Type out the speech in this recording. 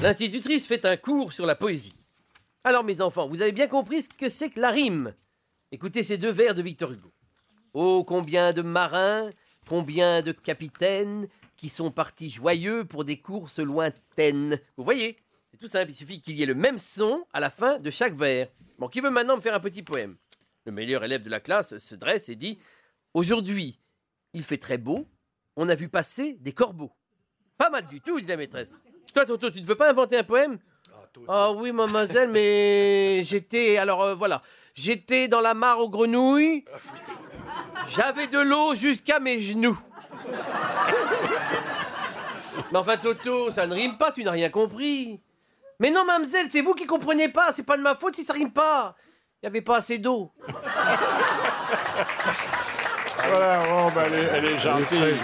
L'institutrice fait un cours sur la poésie. Alors mes enfants, vous avez bien compris ce que c'est que la rime. Écoutez ces deux vers de Victor Hugo. Oh, combien de marins, combien de capitaines qui sont partis joyeux pour des courses lointaines. Vous voyez, c'est tout simple, il suffit qu'il y ait le même son à la fin de chaque vers. Bon, qui veut maintenant me faire un petit poème? Le meilleur élève de la classe se dresse et dit Aujourd'hui, il fait très beau, on a vu passer des corbeaux. Pas mal du tout, dit la maîtresse. Toi, Toto, tu ne veux pas inventer un poème Ah oui, mademoiselle, mais j'étais. Alors euh, voilà. J'étais dans la mare aux grenouilles. J'avais de l'eau jusqu'à mes genoux. Mais enfin, Toto, ça ne rime pas, tu n'as rien compris. Mais non, mademoiselle, c'est vous qui comprenez pas, c'est pas de ma faute si ça rime pas. Il n'y avait pas assez d'eau. Voilà, bon, bah, elle est, elle est gentille.